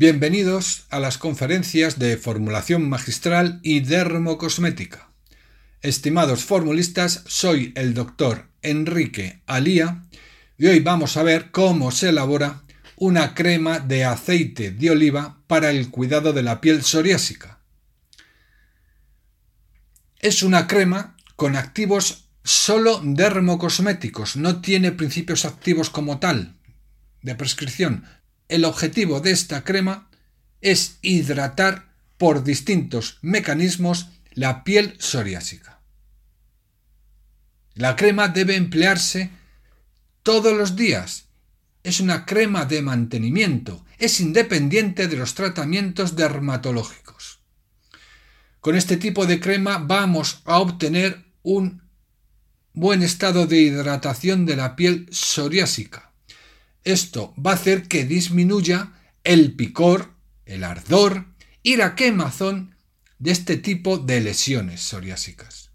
Bienvenidos a las conferencias de formulación magistral y dermocosmética. Estimados formulistas, soy el doctor Enrique Alía y hoy vamos a ver cómo se elabora una crema de aceite de oliva para el cuidado de la piel psoriásica. Es una crema con activos solo dermocosméticos, no tiene principios activos como tal de prescripción, el objetivo de esta crema es hidratar por distintos mecanismos la piel psoriásica. La crema debe emplearse todos los días. Es una crema de mantenimiento, es independiente de los tratamientos dermatológicos. Con este tipo de crema vamos a obtener un buen estado de hidratación de la piel psoriásica esto va a hacer que disminuya el picor, el ardor y la quemazón de este tipo de lesiones psoriásicas.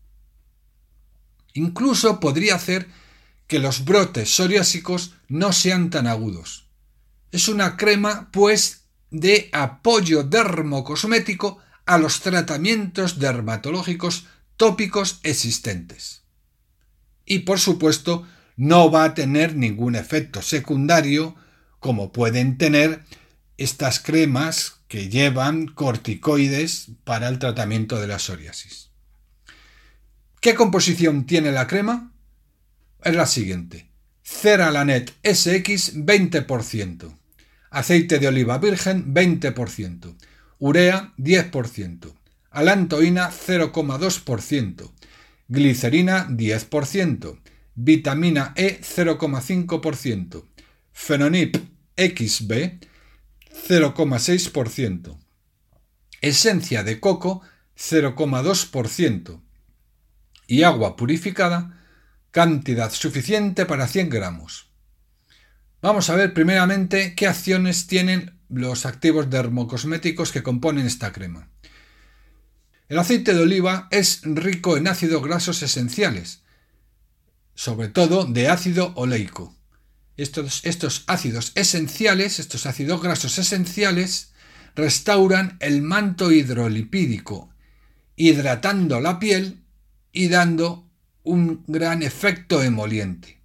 Incluso podría hacer que los brotes psoriásicos no sean tan agudos. Es una crema, pues, de apoyo dermocosmético a los tratamientos dermatológicos tópicos existentes. Y por supuesto, no va a tener ningún efecto secundario como pueden tener estas cremas que llevan corticoides para el tratamiento de la psoriasis. ¿Qué composición tiene la crema? Es la siguiente. Ceralanet SX 20%, aceite de oliva virgen 20%, urea 10%, alantoína 0,2%, glicerina 10%, vitamina E 0,5%, Fenonip XB 0,6%, esencia de coco 0,2% y agua purificada cantidad suficiente para 100 gramos. Vamos a ver primeramente qué acciones tienen los activos dermocosméticos que componen esta crema. El aceite de oliva es rico en ácidos grasos esenciales, sobre todo de ácido oleico. Estos, estos ácidos esenciales, estos ácidos grasos esenciales, restauran el manto hidrolipídico, hidratando la piel y dando un gran efecto emoliente.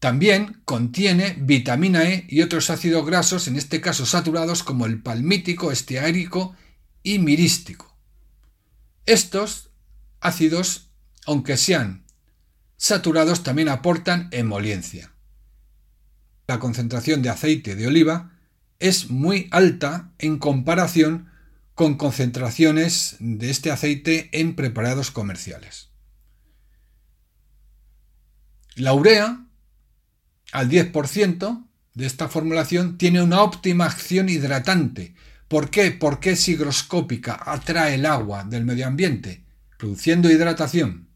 También contiene vitamina E y otros ácidos grasos, en este caso saturados, como el palmítico, esteárico y mirístico. Estos ácidos, aunque sean saturados, también aportan emoliencia. La concentración de aceite de oliva es muy alta en comparación con concentraciones de este aceite en preparados comerciales. La urea, al 10% de esta formulación, tiene una óptima acción hidratante. ¿Por qué? Porque es higroscópica, atrae el agua del medio ambiente produciendo hidratación.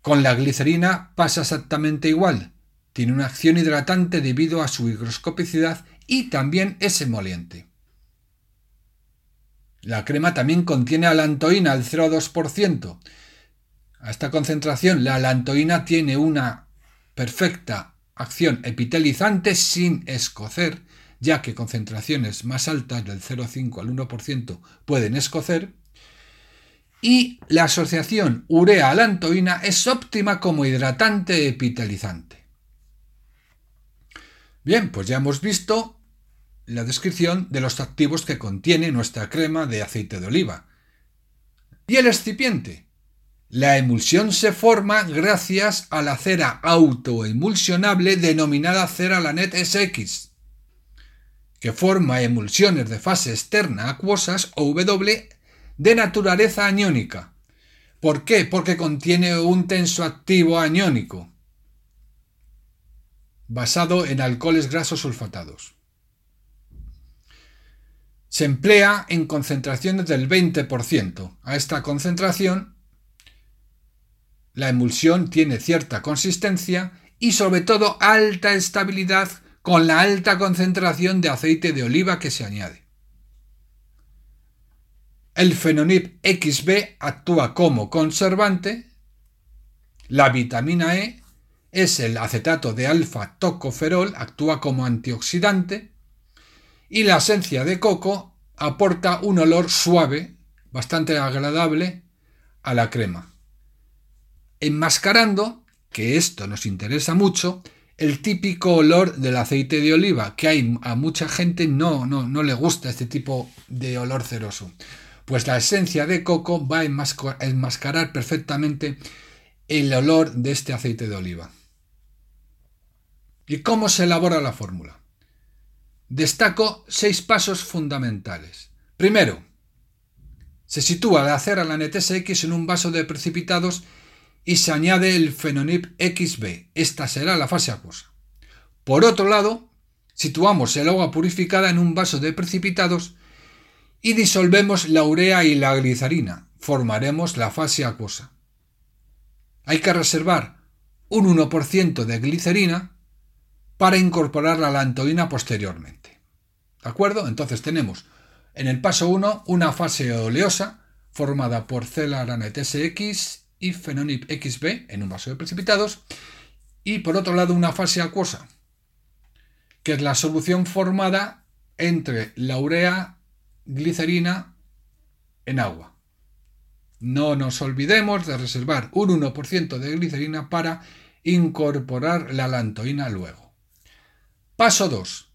Con la glicerina pasa exactamente igual. Tiene una acción hidratante debido a su higroscopicidad y también es emoliente. La crema también contiene alantoína al 0,2%. A esta concentración la alantoína tiene una perfecta acción epitelizante sin escocer, ya que concentraciones más altas del 0,5 al 1% pueden escocer, y la asociación urea-alantoína es óptima como hidratante epitelizante. Bien, pues ya hemos visto la descripción de los activos que contiene nuestra crema de aceite de oliva. ¿Y el excipiente? La emulsión se forma gracias a la cera autoemulsionable denominada cera Lanet SX, que forma emulsiones de fase externa acuosas o W de naturaleza aniónica. ¿Por qué? Porque contiene un tenso activo aniónico basado en alcoholes grasos sulfatados. Se emplea en concentraciones del 20%. A esta concentración la emulsión tiene cierta consistencia y sobre todo alta estabilidad con la alta concentración de aceite de oliva que se añade. El fenonip XB actúa como conservante, la vitamina E es el acetato de alfa tocoferol, actúa como antioxidante, y la esencia de coco aporta un olor suave, bastante agradable a la crema. Enmascarando, que esto nos interesa mucho, el típico olor del aceite de oliva, que hay a mucha gente no, no, no le gusta este tipo de olor ceroso. Pues la esencia de coco va a enmascarar perfectamente el olor de este aceite de oliva. ¿Y cómo se elabora la fórmula? Destaco seis pasos fundamentales. Primero, se sitúa la cera la NTSX en un vaso de precipitados y se añade el fenonip XB. Esta será la fase acuosa. Por otro lado, situamos el agua purificada en un vaso de precipitados y disolvemos la urea y la glicerina. Formaremos la fase acuosa. Hay que reservar un 1% de glicerina para incorporar la lantoína posteriormente. ¿De acuerdo? Entonces tenemos en el paso 1 una fase oleosa formada por celarana TSX y fenonip XB en un vaso de precipitados y por otro lado una fase acuosa que es la solución formada entre la urea glicerina en agua. No nos olvidemos de reservar un 1% de glicerina para incorporar la lantoína luego. Paso 2.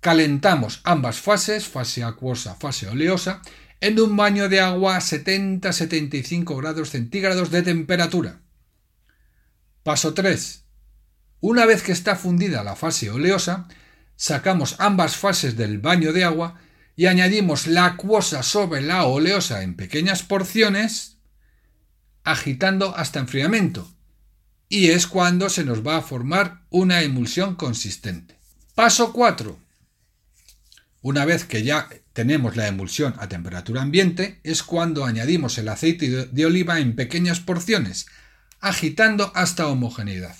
Calentamos ambas fases, fase acuosa, fase oleosa, en un baño de agua a 70-75 grados centígrados de temperatura. Paso 3. Una vez que está fundida la fase oleosa, sacamos ambas fases del baño de agua y añadimos la acuosa sobre la oleosa en pequeñas porciones, agitando hasta enfriamiento. Y es cuando se nos va a formar una emulsión consistente. Paso 4. Una vez que ya tenemos la emulsión a temperatura ambiente, es cuando añadimos el aceite de oliva en pequeñas porciones, agitando hasta homogeneidad.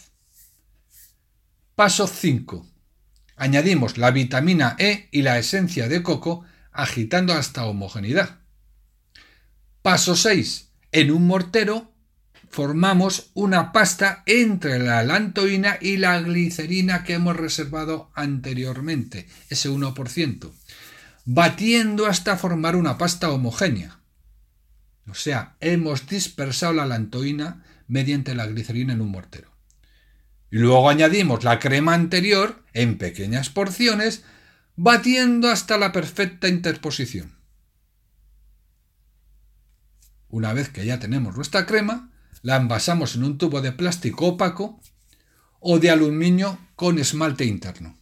Paso 5. Añadimos la vitamina E y la esencia de coco, agitando hasta homogeneidad. Paso 6. En un mortero formamos una pasta entre la lantoína y la glicerina que hemos reservado anteriormente, ese 1%, batiendo hasta formar una pasta homogénea. O sea, hemos dispersado la lantoína mediante la glicerina en un mortero. Y luego añadimos la crema anterior en pequeñas porciones, batiendo hasta la perfecta interposición. Una vez que ya tenemos nuestra crema, la envasamos en un tubo de plástico opaco o de aluminio con esmalte interno.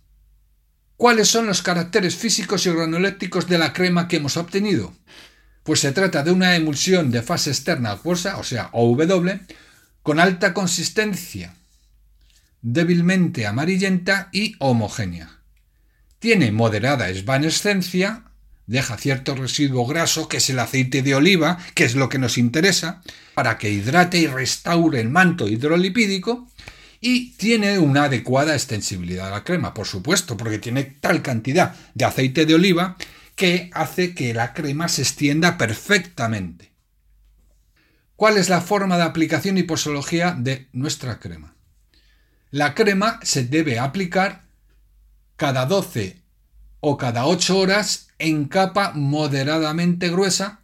¿Cuáles son los caracteres físicos y organolépticos de la crema que hemos obtenido? Pues se trata de una emulsión de fase externa acuosa, o sea, OW, con alta consistencia, débilmente amarillenta y homogénea. Tiene moderada esvanescencia, deja cierto residuo graso, que es el aceite de oliva, que es lo que nos interesa, para que hidrate y restaure el manto hidrolipídico, y tiene una adecuada extensibilidad a la crema, por supuesto, porque tiene tal cantidad de aceite de oliva que hace que la crema se extienda perfectamente. ¿Cuál es la forma de aplicación y posología de nuestra crema? La crema se debe aplicar cada 12 o cada 8 horas en capa moderadamente gruesa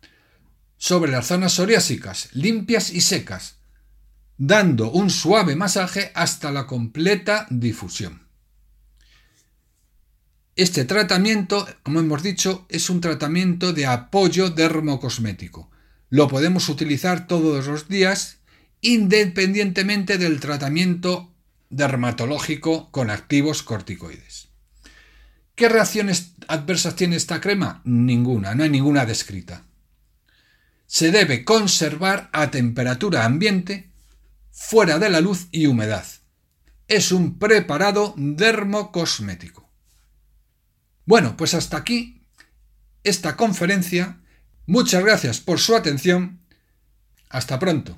sobre las zonas psoriásicas, limpias y secas, dando un suave masaje hasta la completa difusión. Este tratamiento, como hemos dicho, es un tratamiento de apoyo dermocosmético. Lo podemos utilizar todos los días independientemente del tratamiento dermatológico con activos corticoides. ¿Qué reacciones adversas tiene esta crema? Ninguna, no hay ninguna descrita. Se debe conservar a temperatura ambiente, fuera de la luz y humedad. Es un preparado dermocosmético. Bueno, pues hasta aquí esta conferencia. Muchas gracias por su atención. Hasta pronto.